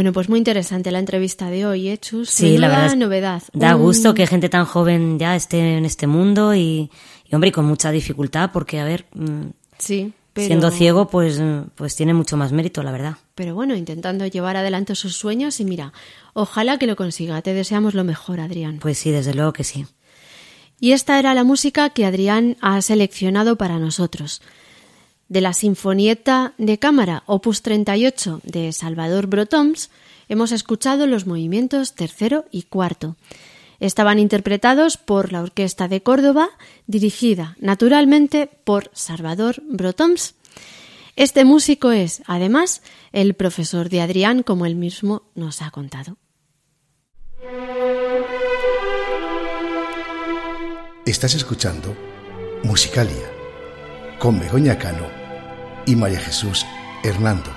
Bueno, pues muy interesante la entrevista de hoy, ¿eh, Chus? Sí, la verdad. es- novedad. Da Un- gusto que gente tan joven ya esté en este mundo y, y, hombre, y con mucha dificultad, porque, a ver, mm, Sí, pero... siendo ciego, pues, mm, pues tiene mucho más mérito, la verdad. Pero bueno, intentando llevar adelante sus sueños y mira, ojalá que lo consiga. Te deseamos lo mejor, Adrián. Pues sí, desde luego que sí. Y esta era la música que Adrián ha seleccionado para nosotros. De la Sinfonieta de Cámara, opus 38 de Salvador Brotoms, hemos escuchado los movimientos tercero y cuarto. Estaban interpretados por la Orquesta de Córdoba, dirigida naturalmente por Salvador Brotoms. Este músico es, además, el profesor de Adrián, como él mismo nos ha contado. Estás escuchando Musicalia con Begoña Cano y María Jesús Hernando.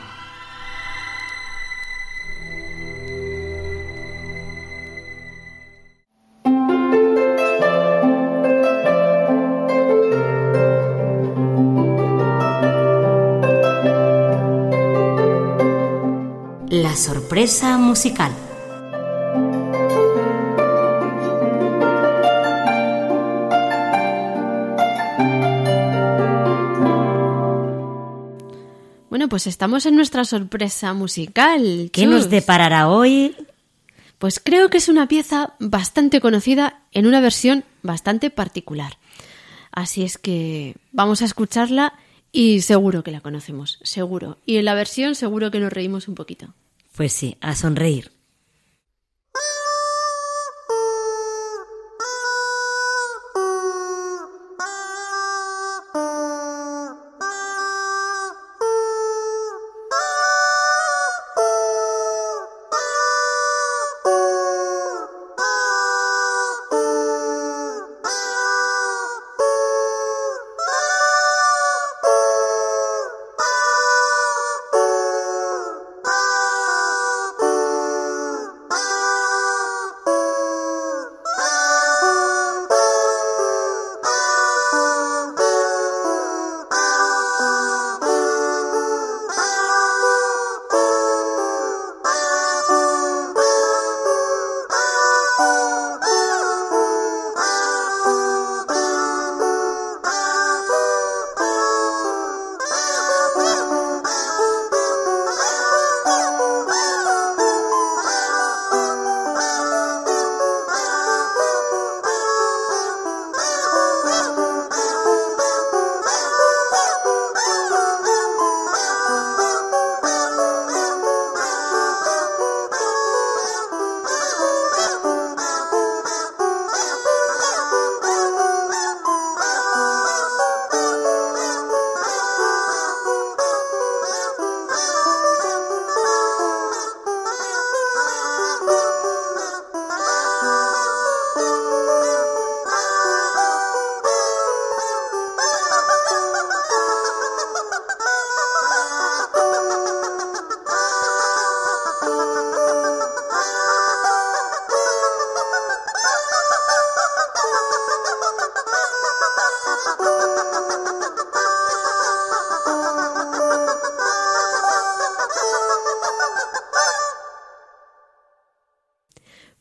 La sorpresa musical. Pues estamos en nuestra sorpresa musical. ¿Qué nos deparará hoy? Pues creo que es una pieza bastante conocida en una versión bastante particular. Así es que vamos a escucharla y seguro que la conocemos, seguro. Y en la versión seguro que nos reímos un poquito. Pues sí, a sonreír.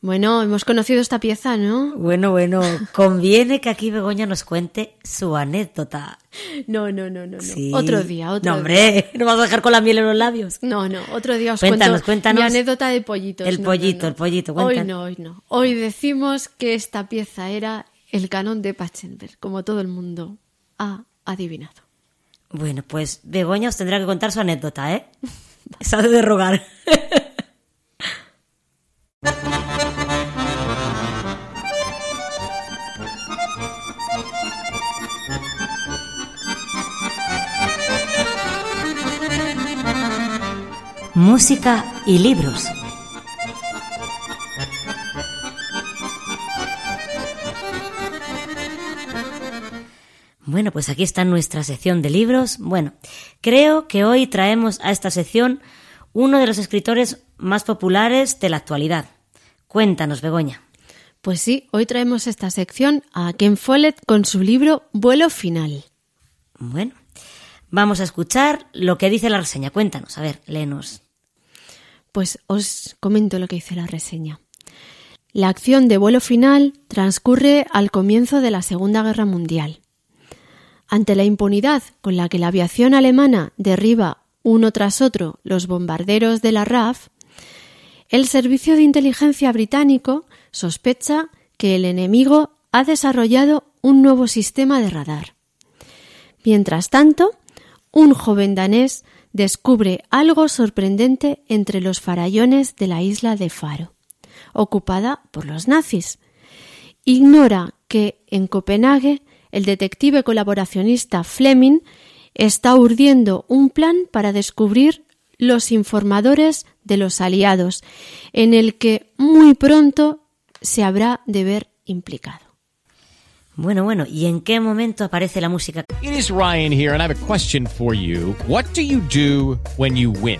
Bueno, hemos conocido esta pieza, ¿no? Bueno, bueno, conviene que aquí Begoña nos cuente su anécdota. No, no, no, no. no. Sí. Otro día, otro No, hombre, *laughs* no vas a dejar con la miel en los labios. No, no, otro día os Cuéntanos, cuento cuéntanos. mi anécdota de pollitos. El No, pollito, no. el pollito, Hoy cuéntanos. no, hoy no. Hoy decimos que esta pieza era el canon de Pachelbel, como todo el mundo ha adivinado. Bueno, pues Begoña os tendrá que contar su anécdota, ¿eh? *laughs* Sabe de rogar. *laughs* Música y libros. Bueno, pues aquí está nuestra sección de libros. Bueno, creo que hoy traemos a esta sección uno de los escritores más populares de la actualidad. Cuéntanos, Begoña. Pues sí, hoy traemos esta sección a Ken Follett con su libro Vuelo Final. Bueno, vamos a escuchar lo que dice la reseña. Cuéntanos, a ver, léenos. Pues os comento lo que dice la reseña. La acción de vuelo final transcurre al comienzo de la Segunda Guerra Mundial. Ante la impunidad con la que la aviación alemana derriba uno tras otro los bombarderos de la RAF, el Servicio de Inteligencia británico sospecha que el enemigo ha desarrollado un nuevo sistema de radar. Mientras tanto, un joven danés descubre algo sorprendente entre los farallones de la isla de Faro, ocupada por los nazis, ignora que en Copenhague el detective colaboracionista Fleming está urdiendo un plan para descubrir los informadores de los aliados, en el que muy pronto se habrá de ver implicado. Bueno, bueno, ¿y en qué momento aparece la música? It is Ryan here and I have a question for you. What do you do when you win?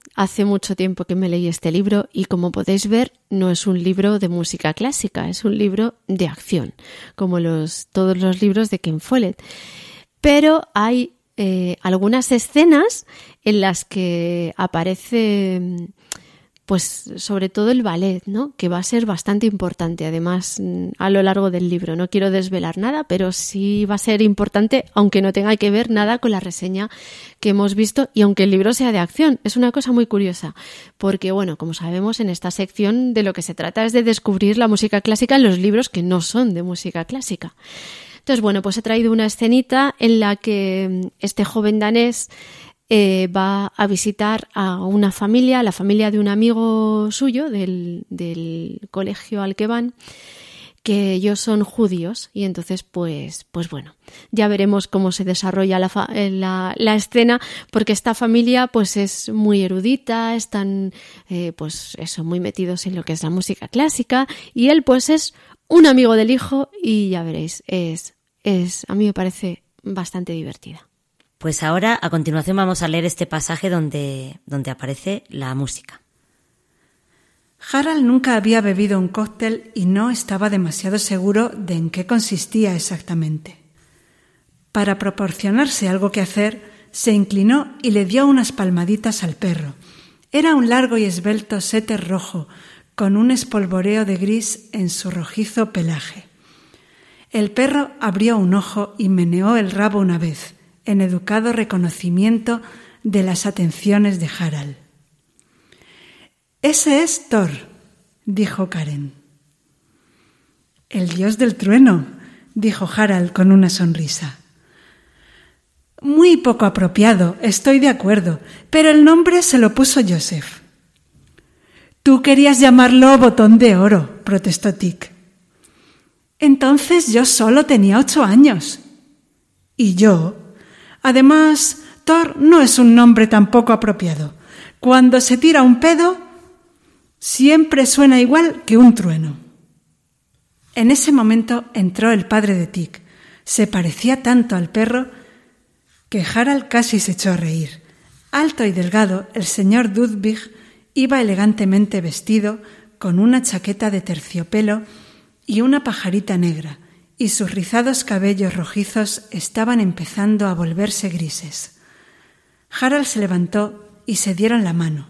hace mucho tiempo que me leí este libro y como podéis ver, no es un libro de música clásica, es un libro de acción, como los, todos los libros de Ken Follett. Pero hay eh, algunas escenas en las que aparece pues sobre todo el ballet, ¿no? Que va a ser bastante importante, además, mm, a lo largo del libro. No quiero desvelar nada, pero sí va a ser importante, aunque no tenga que ver nada con la reseña que hemos visto y aunque el libro sea de acción. Es una cosa muy curiosa, porque, bueno, como sabemos, en esta sección de lo que se trata es de descubrir la música clásica en los libros que no son de música clásica. Entonces, bueno, pues he traído una escenita en la que mm, este joven danés eh, va a visitar a una familia, la familia de un amigo suyo del, colegio al que van, que ellos son judíos. Y entonces pues pues bueno ya veremos cómo se desarrolla la, eh, la, la escena porque esta familia pues es muy erudita están eh, pues eso muy metidos en lo que es la música clásica. Y él pues es un amigo del hijo y ya veréis es es a mí me parece bastante divertida pues ahora, a continuación, vamos a leer este pasaje donde, donde aparece la música. Harald nunca había bebido un cóctel y no estaba demasiado seguro de en qué consistía exactamente. Para proporcionarse algo que hacer, se inclinó y le dio unas palmaditas al perro. Era un largo y esbelto setter rojo, con un espolvoreo de gris en su rojizo pelaje. El perro abrió un ojo y meneó el rabo una vez, en educado reconocimiento de las atenciones de Harald. Ese es Thor, dijo Karen. El dios del trueno, dijo Harald con una sonrisa. Muy poco apropiado, estoy de acuerdo, pero el nombre se lo puso Joseph. Tú querías llamarlo botón de oro, protestó Tick. Entonces yo solo tenía ocho años. Y yo Además, Thor no es un nombre tampoco apropiado. Cuando se tira un pedo, siempre suena igual que un trueno. En ese momento entró el padre de Tic. Se parecía tanto al perro que Harald casi se echó a reír. Alto y delgado, el señor Dudvig iba elegantemente vestido con una chaqueta de terciopelo y una pajarita negra, y sus rizados cabellos rojizos estaban empezando a volverse grises. Harald se levantó y se dieron la mano.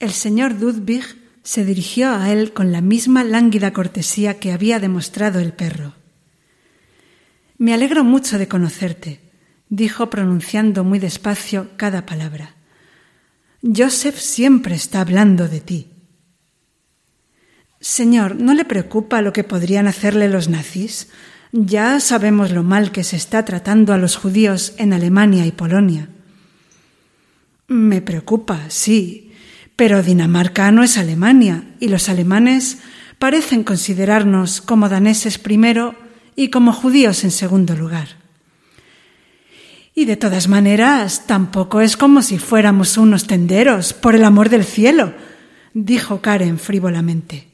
El señor Dudvig se dirigió a él con la misma lánguida cortesía que había demostrado el perro. Me alegro mucho de conocerte, dijo pronunciando muy despacio cada palabra. Joseph siempre está hablando de ti. Señor, ¿no le preocupa lo que podrían hacerle los nazis? Ya sabemos lo mal que se está tratando a los judíos en Alemania y Polonia. Me preocupa, sí, pero Dinamarca no es Alemania y los alemanes parecen considerarnos como daneses primero y como judíos en segundo lugar. Y de todas maneras, tampoco es como si fuéramos unos tenderos, por el amor del cielo, dijo Karen frívolamente.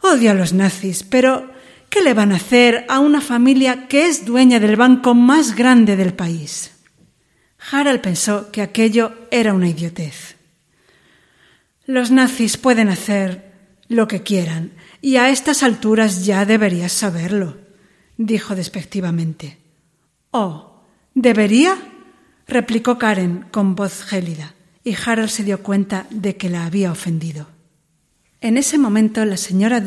Odio a los nazis, pero ¿Qué le van a hacer a una familia que es dueña del banco más grande del país? Harald pensó que aquello era una idiotez. Los nazis pueden hacer lo que quieran, y a estas alturas ya deberías saberlo, dijo despectivamente. Oh, ¿debería? replicó Karen con voz gélida, y Harald se dio cuenta de que la había ofendido. En ese momento la señora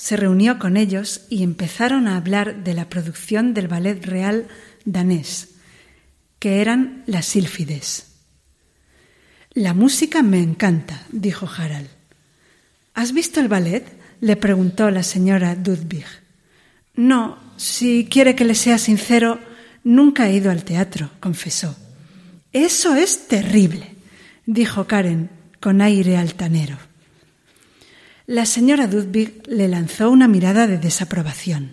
se reunió con ellos y empezaron a hablar de la producción del ballet real danés, que eran las sílfides. La música me encanta, dijo Harald. ¿Has visto el ballet? le preguntó la señora Dudwig. No, si quiere que le sea sincero, nunca he ido al teatro, confesó. Eso es terrible, dijo Karen con aire altanero. La señora Dudwig le lanzó una mirada de desaprobación.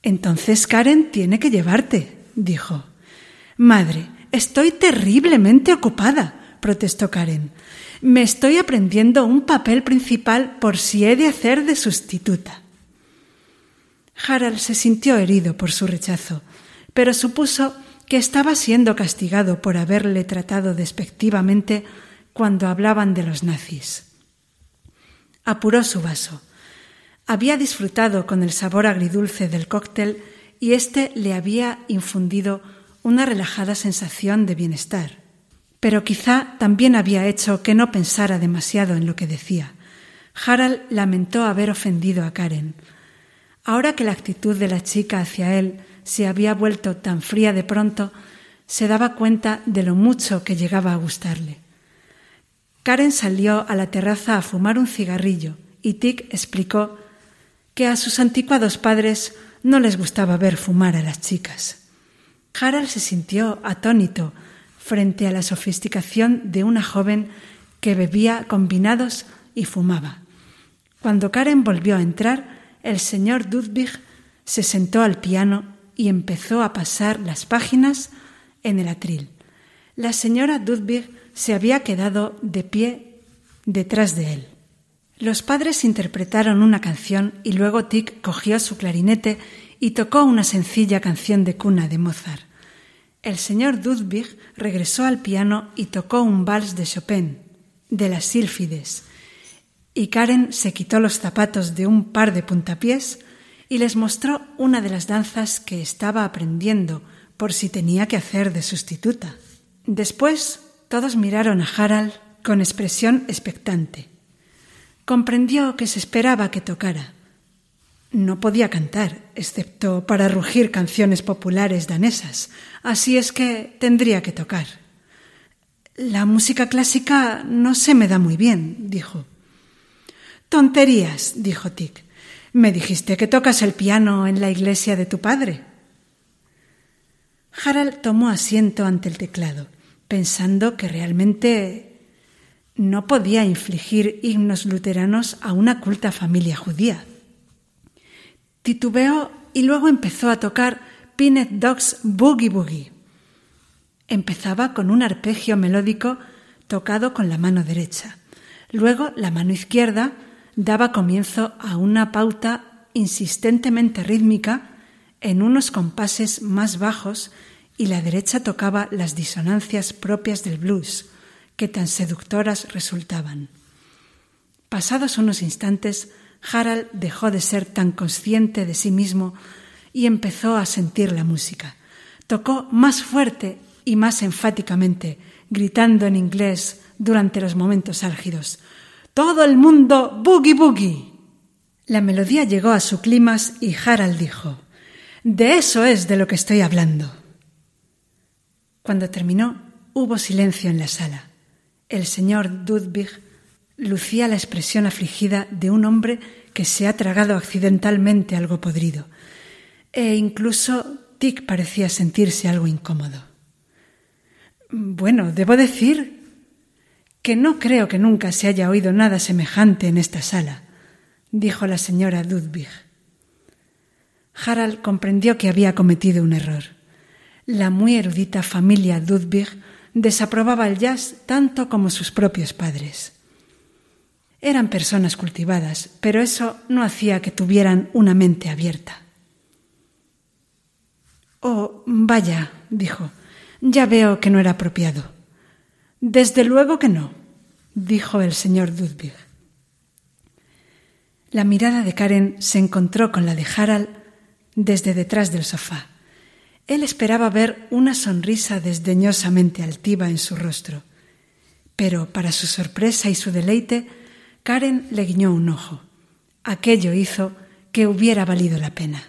Entonces Karen tiene que llevarte, dijo. Madre, estoy terriblemente ocupada, protestó Karen. Me estoy aprendiendo un papel principal por si he de hacer de sustituta. Harald se sintió herido por su rechazo, pero supuso que estaba siendo castigado por haberle tratado despectivamente cuando hablaban de los nazis. Apuró su vaso. Había disfrutado con el sabor agridulce del cóctel y éste le había infundido una relajada sensación de bienestar. Pero quizá también había hecho que no pensara demasiado en lo que decía. Harald lamentó haber ofendido a Karen. Ahora que la actitud de la chica hacia él se había vuelto tan fría de pronto, se daba cuenta de lo mucho que llegaba a gustarle. Karen salió a la terraza a fumar un cigarrillo y Tick explicó que a sus anticuados padres no les gustaba ver fumar a las chicas. Harald se sintió atónito frente a la sofisticación de una joven que bebía combinados y fumaba. Cuando Karen volvió a entrar, el señor Dudwig se sentó al piano y empezó a pasar las páginas en el atril. La señora Dudwig se había quedado de pie detrás de él. Los padres interpretaron una canción y luego Tick cogió su clarinete y tocó una sencilla canción de cuna de Mozart. El señor Dudwig regresó al piano y tocó un vals de Chopin, de las sílfides, y Karen se quitó los zapatos de un par de puntapiés y les mostró una de las danzas que estaba aprendiendo por si tenía que hacer de sustituta. Después todos miraron a Harald con expresión expectante. Comprendió que se esperaba que tocara. No podía cantar, excepto para rugir canciones populares danesas, así es que tendría que tocar. La música clásica no se me da muy bien, dijo. Tonterías, dijo Tick. Me dijiste que tocas el piano en la iglesia de tu padre. Harald tomó asiento ante el teclado, pensando que realmente no podía infligir himnos luteranos a una culta familia judía. Titubeó y luego empezó a tocar Peanut Dogs Boogie Boogie. Empezaba con un arpegio melódico tocado con la mano derecha. Luego la mano izquierda daba comienzo a una pauta insistentemente rítmica en unos compases más bajos y la derecha tocaba las disonancias propias del blues, que tan seductoras resultaban. Pasados unos instantes, Harald dejó de ser tan consciente de sí mismo y empezó a sentir la música. Tocó más fuerte y más enfáticamente, gritando en inglés durante los momentos álgidos. Todo el mundo boogie boogie. La melodía llegó a su clímax y Harald dijo, De eso es de lo que estoy hablando. Cuando terminó, hubo silencio en la sala. El señor Dudwig lucía la expresión afligida de un hombre que se ha tragado accidentalmente algo podrido, e incluso Tick parecía sentirse algo incómodo. Bueno, debo decir que no creo que nunca se haya oído nada semejante en esta sala, dijo la señora Ludwig. Harald comprendió que había cometido un error. La muy erudita familia Ludwig desaprobaba el jazz tanto como sus propios padres. Eran personas cultivadas, pero eso no hacía que tuvieran una mente abierta. Oh, vaya, dijo, ya veo que no era apropiado. Desde luego que no, dijo el señor Ludwig. La mirada de Karen se encontró con la de Harald desde detrás del sofá. Él esperaba ver una sonrisa desdeñosamente altiva en su rostro, pero para su sorpresa y su deleite, Karen le guiñó un ojo. Aquello hizo que hubiera valido la pena.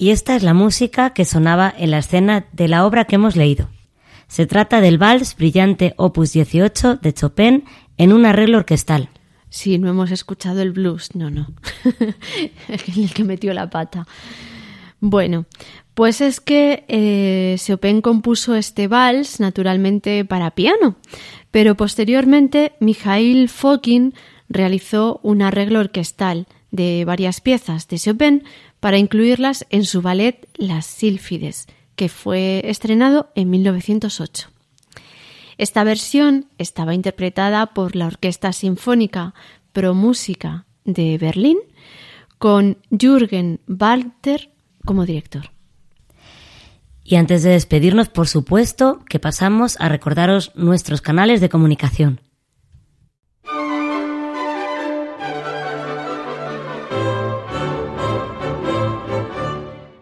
Y esta es la música que sonaba en la escena de la obra que hemos leído. Se trata del Vals Brillante Opus 18 de Chopin en un arreglo orquestal. Sí, no hemos escuchado el blues, no, no. *laughs* el que metió la pata. Bueno, pues es que eh, Chopin compuso este vals naturalmente para piano, pero posteriormente Mikhail Fokin realizó un arreglo orquestal de varias piezas de Chopin para incluirlas en su ballet Las Sílfides, que fue estrenado en 1908. Esta versión estaba interpretada por la Orquesta Sinfónica Pro Música de Berlín con Jürgen Walter como director. Y antes de despedirnos, por supuesto, que pasamos a recordaros nuestros canales de comunicación.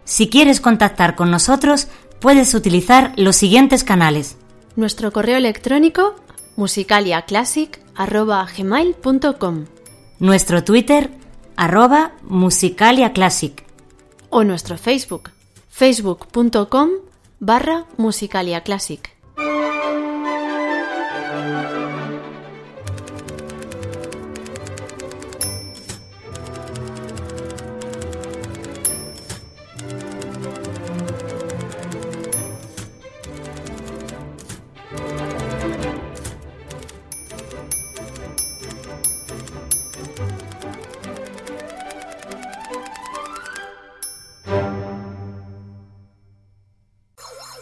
Si quieres contactar con nosotros, puedes utilizar los siguientes canales. Nuestro correo electrónico musicaliaclassic.gmail.com Nuestro Twitter arroba musicaliaclassic o nuestro Facebook facebook.com barra musicaliaclassic.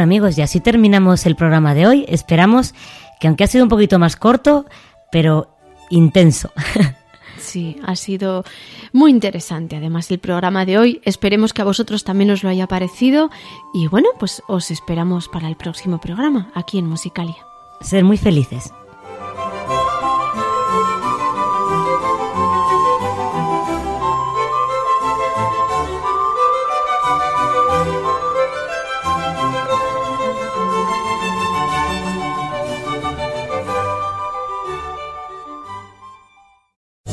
Bueno amigos, y así terminamos el programa de hoy. Esperamos que aunque ha sido un poquito más corto, pero intenso. *laughs* Sí, ha sido muy interesante además el programa de hoy. Esperemos que a vosotros también os lo haya parecido y bueno, pues os esperamos para el próximo programa aquí en Musicalia. Ser muy felices.